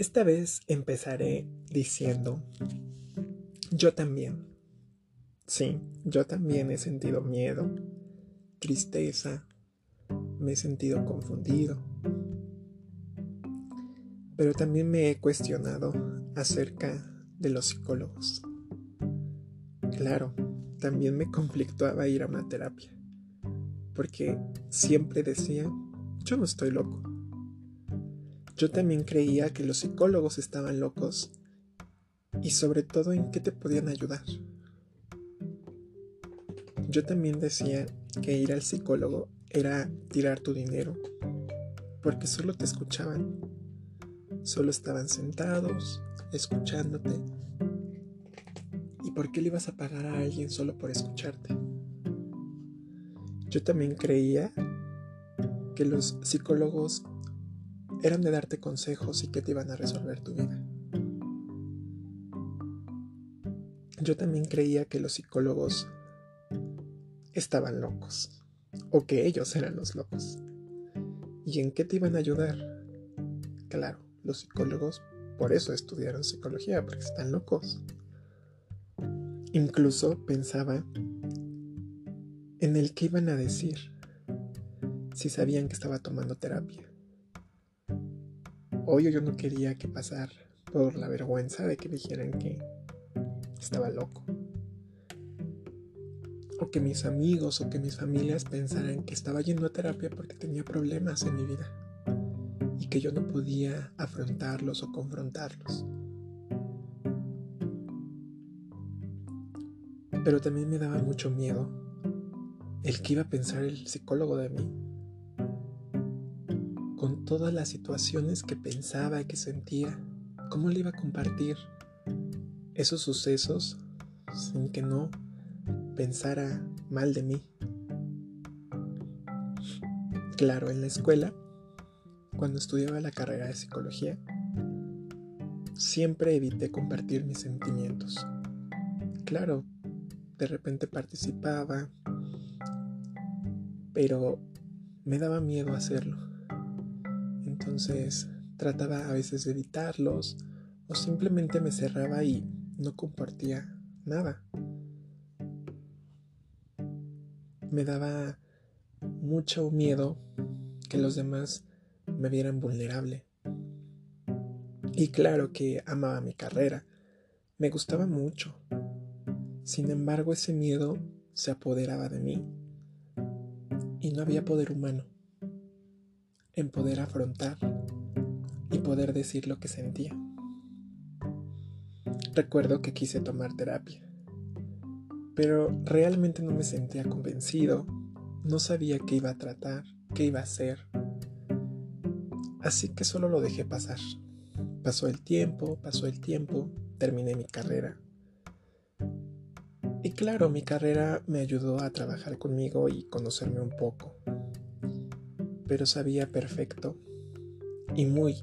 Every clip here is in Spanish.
Esta vez empezaré diciendo, yo también. Sí, yo también he sentido miedo, tristeza, me he sentido confundido. Pero también me he cuestionado acerca de los psicólogos. Claro, también me conflictuaba ir a una terapia, porque siempre decía, yo no estoy loco. Yo también creía que los psicólogos estaban locos y sobre todo en qué te podían ayudar. Yo también decía que ir al psicólogo era tirar tu dinero, porque solo te escuchaban, solo estaban sentados, escuchándote. ¿Y por qué le ibas a pagar a alguien solo por escucharte? Yo también creía que los psicólogos eran de darte consejos y que te iban a resolver tu vida. Yo también creía que los psicólogos estaban locos o que ellos eran los locos. ¿Y en qué te iban a ayudar? Claro, los psicólogos por eso estudiaron psicología, porque están locos. Incluso pensaba en el que iban a decir si sabían que estaba tomando terapia. Hoy yo no quería que pasar por la vergüenza de que dijeran que estaba loco. O que mis amigos o que mis familias pensaran que estaba yendo a terapia porque tenía problemas en mi vida y que yo no podía afrontarlos o confrontarlos. Pero también me daba mucho miedo el que iba a pensar el psicólogo de mí. Todas las situaciones que pensaba y que sentía, ¿cómo le iba a compartir esos sucesos sin que no pensara mal de mí. Claro, en la escuela, cuando estudiaba la carrera de psicología, siempre evité compartir mis sentimientos. Claro, de repente participaba, pero me daba miedo hacerlo. Entonces trataba a veces de evitarlos o simplemente me cerraba y no compartía nada. Me daba mucho miedo que los demás me vieran vulnerable. Y claro que amaba mi carrera, me gustaba mucho. Sin embargo, ese miedo se apoderaba de mí y no había poder humano en poder afrontar y poder decir lo que sentía. Recuerdo que quise tomar terapia, pero realmente no me sentía convencido, no sabía qué iba a tratar, qué iba a hacer. Así que solo lo dejé pasar. Pasó el tiempo, pasó el tiempo, terminé mi carrera. Y claro, mi carrera me ayudó a trabajar conmigo y conocerme un poco. Pero sabía perfecto y muy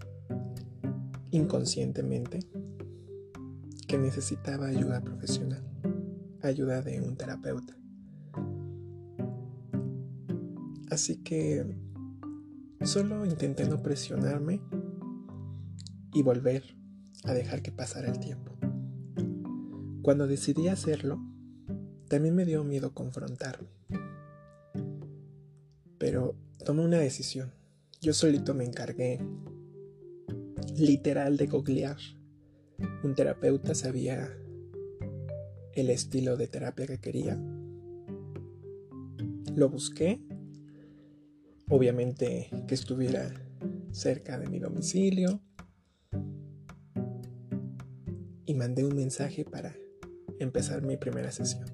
inconscientemente que necesitaba ayuda profesional, ayuda de un terapeuta. Así que solo intenté no presionarme y volver a dejar que pasara el tiempo. Cuando decidí hacerlo, también me dio miedo confrontarme. Pero tomé una decisión. Yo solito me encargué literal de googlear un terapeuta sabía el estilo de terapia que quería. Lo busqué, obviamente que estuviera cerca de mi domicilio, y mandé un mensaje para empezar mi primera sesión.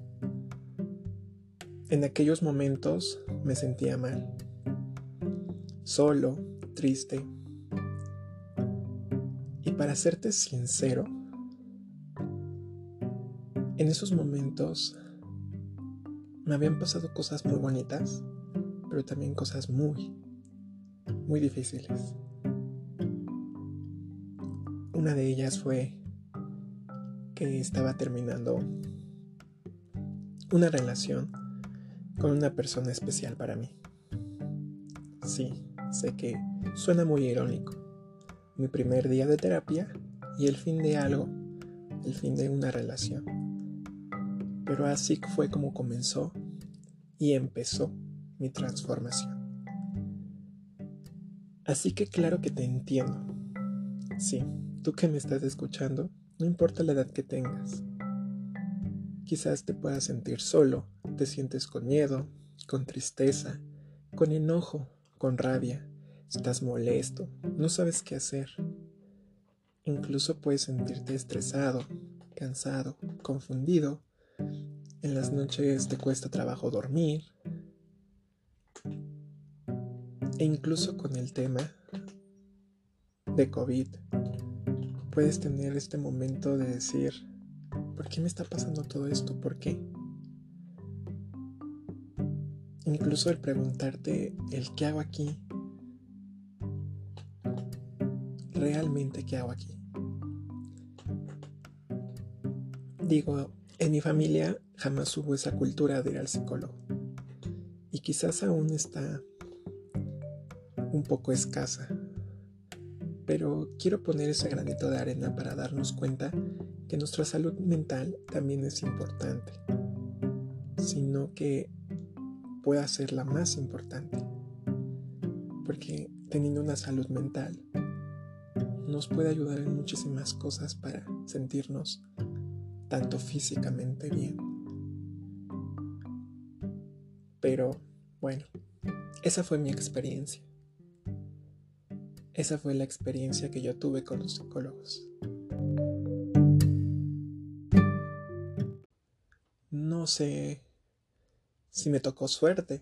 En aquellos momentos me sentía mal, solo, triste, para serte sincero, en esos momentos me habían pasado cosas muy bonitas, pero también cosas muy, muy difíciles. Una de ellas fue que estaba terminando una relación con una persona especial para mí. Sí, sé que suena muy irónico, mi primer día de terapia y el fin de algo, el fin de una relación. Pero así fue como comenzó y empezó mi transformación. Así que claro que te entiendo. Sí, tú que me estás escuchando, no importa la edad que tengas. Quizás te puedas sentir solo, te sientes con miedo, con tristeza, con enojo, con rabia, estás molesto, no sabes qué hacer. Incluso puedes sentirte estresado, cansado, confundido. En las noches te cuesta trabajo dormir. E incluso con el tema de COVID, puedes tener este momento de decir, ¿por qué me está pasando todo esto? ¿Por qué? Incluso el preguntarte el qué hago aquí, realmente qué hago aquí. Digo, en mi familia jamás hubo esa cultura de ir al psicólogo. Y quizás aún está un poco escasa. Pero quiero poner ese granito de arena para darnos cuenta que nuestra salud mental también es importante. Sino que pueda ser la más importante. Porque teniendo una salud mental nos puede ayudar en muchísimas cosas para sentirnos tanto físicamente bien. Pero bueno, esa fue mi experiencia. Esa fue la experiencia que yo tuve con los psicólogos. No sé si me tocó suerte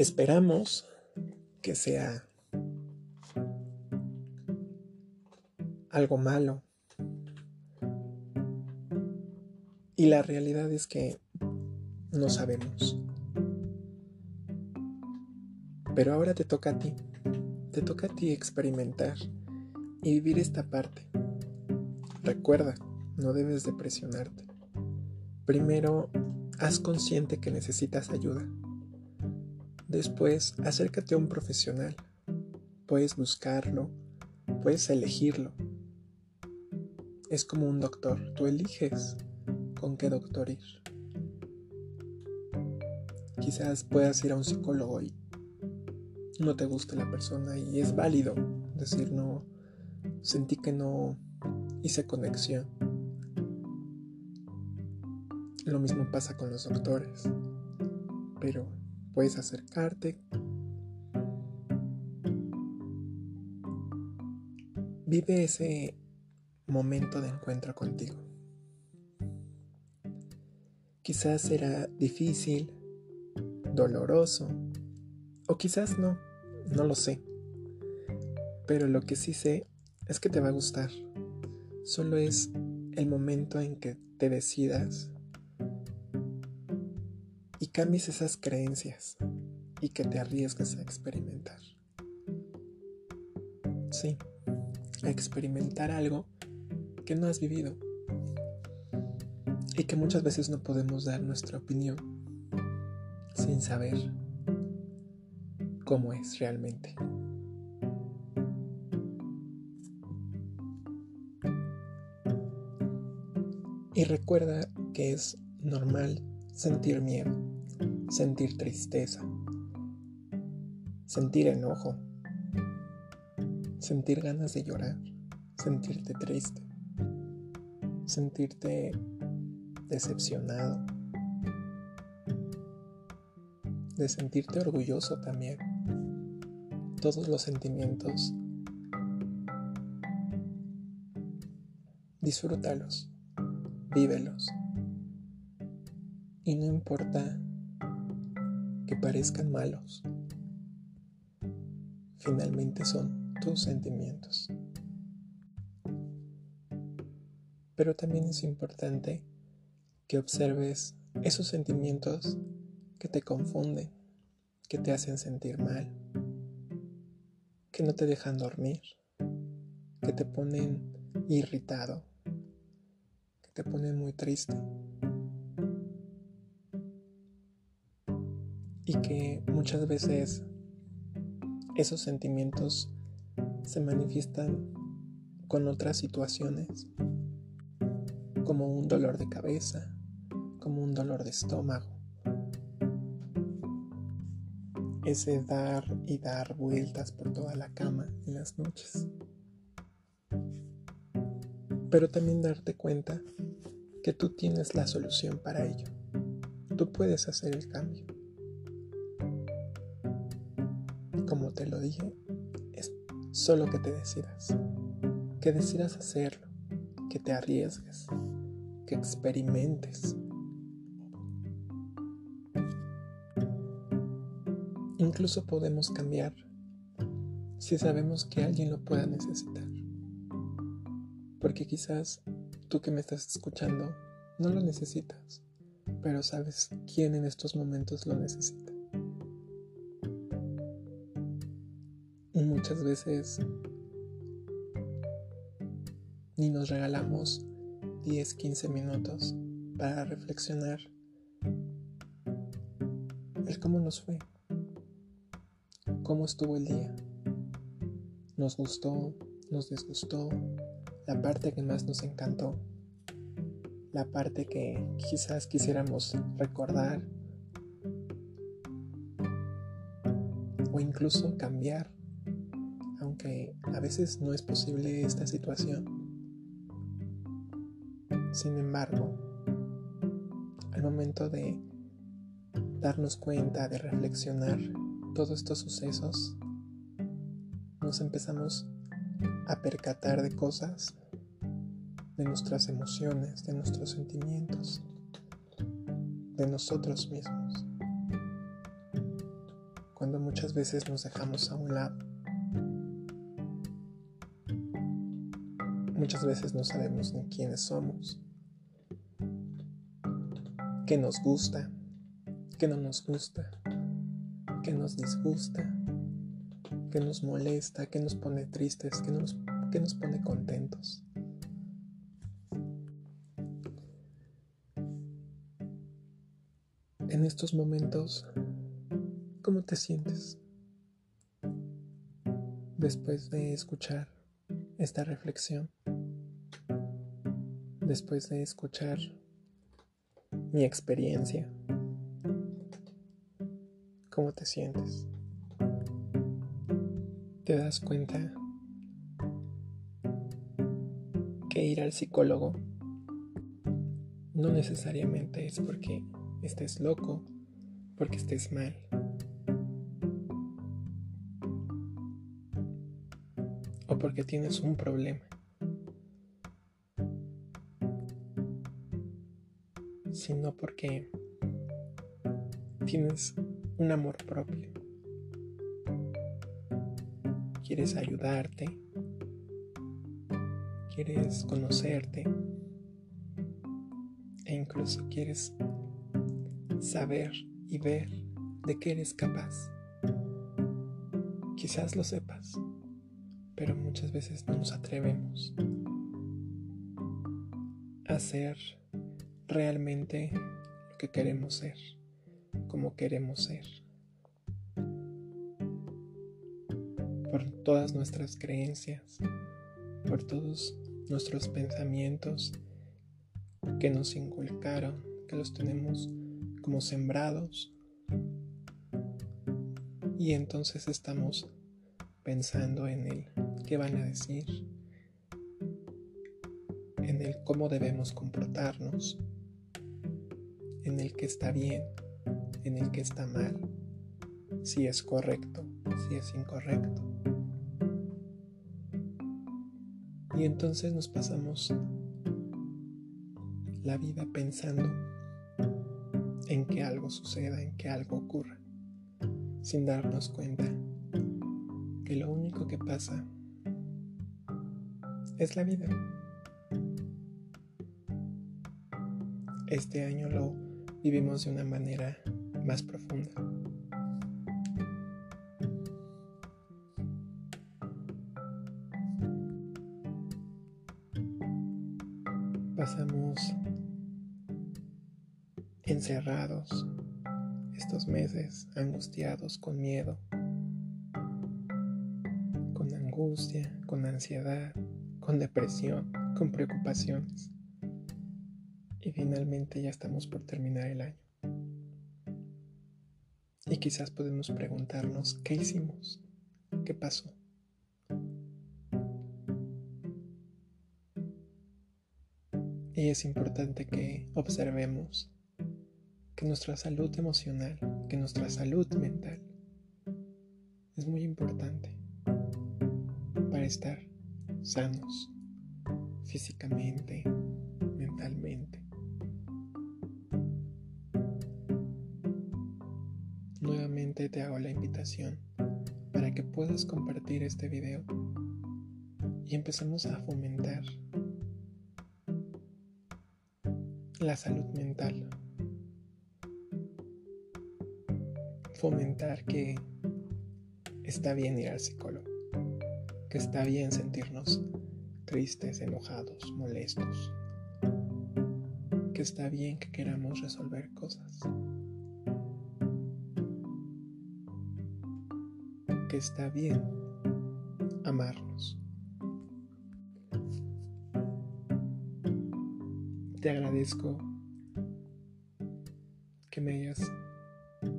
Esperamos que sea algo malo. Y la realidad es que no sabemos. Pero ahora te toca a ti. Te toca a ti experimentar y vivir esta parte. Recuerda, no debes de presionarte. Primero, haz consciente que necesitas ayuda. Después, acércate a un profesional. Puedes buscarlo, puedes elegirlo. Es como un doctor, tú eliges con qué doctor ir. Quizás puedas ir a un psicólogo y no te guste la persona y es válido decir no, sentí que no hice conexión. Lo mismo pasa con los doctores, pero puedes acercarte. Vive ese momento de encuentro contigo. Quizás será difícil, doloroso, o quizás no, no lo sé. Pero lo que sí sé es que te va a gustar. Solo es el momento en que te decidas y cambies esas creencias y que te arriesgues a experimentar. Sí, a experimentar algo que no has vivido y que muchas veces no podemos dar nuestra opinión sin saber cómo es realmente. Recuerda que es normal sentir miedo, sentir tristeza, sentir enojo, sentir ganas de llorar, sentirte triste, sentirte decepcionado, de sentirte orgulloso también. Todos los sentimientos, disfrútalos, vívelos. Y no importa que parezcan malos, finalmente son tus sentimientos. Pero también es importante que observes esos sentimientos que te confunden, que te hacen sentir mal, que no te dejan dormir, que te ponen irritado, te ponen muy triste. y que muchas veces esos sentimientos se manifiestan con otras situaciones, como un dolor de cabeza, como un dolor de estómago. Ese dar y dar vueltas por toda la cama en las noches. Pero también darte cuenta que tú tienes la solución para ello. Tú puedes hacer el cambio. Como te lo dije, es solo que te decidas. Que decidas hacerlo. Que te arriesgues. Que experimentes. Incluso podemos cambiar si sabemos que alguien lo pueda necesitar. Porque quizás tú que me estás escuchando no lo necesitas, pero sabes quién en estos momentos lo necesita. Y muchas veces ni nos regalamos 10, 15 minutos para reflexionar el cómo nos fue, cómo estuvo el día, nos gustó, nos disgustó, la parte que más nos encantó, la parte que quizás quisiéramos recordar o incluso cambiar, aunque a veces no es posible esta situación. Sin embargo, al momento de darnos cuenta, de reflexionar todos estos sucesos, nos empezamos a percatar de cosas de nuestras emociones, de nuestros sentimientos, de nosotros mismos. Cuando muchas veces nos dejamos a un lado. Muchas veces no sabemos ni quiénes somos, qué nos gusta, qué no nos gusta, qué nos disgusta, qué nos molesta, qué nos pone tristes, qué nos, qué nos pone contentos. En estos momentos, ¿cómo te sientes? Después de escuchar esta reflexión, después de escuchar mi experiencia, ¿cómo te sientes? ¿Te das cuenta que ir al psicólogo no necesariamente es porque estés loco, porque estés mal. O porque tienes un problema. Sino porque tienes un amor propio. Quieres ayudarte. Quieres conocerte. E incluso quieres saber y ver de qué eres capaz. Quizás lo sepas, pero muchas veces no nos atrevemos a ser realmente lo que queremos ser, como queremos ser. Por todas nuestras creencias, por todos nuestros pensamientos que nos inculcaron, que los tenemos como sembrados. Y entonces estamos pensando en el qué van a decir, en el cómo debemos comportarnos, en el que está bien, en el que está mal, si es correcto, si es incorrecto. Y entonces nos pasamos la vida pensando en que algo suceda, en que algo ocurra, sin darnos cuenta que lo único que pasa es la vida. Este año lo vivimos de una manera más profunda. Pasamos encerrados, estos meses angustiados con miedo, con angustia, con ansiedad, con depresión, con preocupaciones. Y finalmente ya estamos por terminar el año. Y quizás podemos preguntarnos, ¿qué hicimos? ¿Qué pasó? Y es importante que observemos que nuestra salud emocional, que nuestra salud mental es muy importante para estar sanos físicamente, mentalmente. Nuevamente te hago la invitación para que puedas compartir este video y empecemos a fomentar la salud mental. Fomentar que está bien ir al psicólogo, que está bien sentirnos tristes, enojados, molestos, que está bien que queramos resolver cosas, que está bien amarnos. Te agradezco que me hayas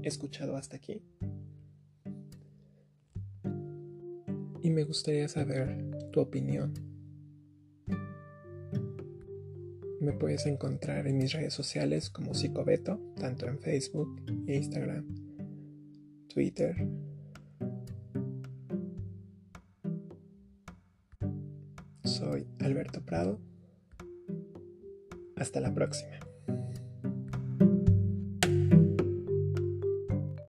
escuchado hasta aquí. Y me gustaría saber tu opinión. Me puedes encontrar en mis redes sociales como Psicobeto, tanto en Facebook, Instagram, Twitter. Soy Alberto Prado hasta la próxima.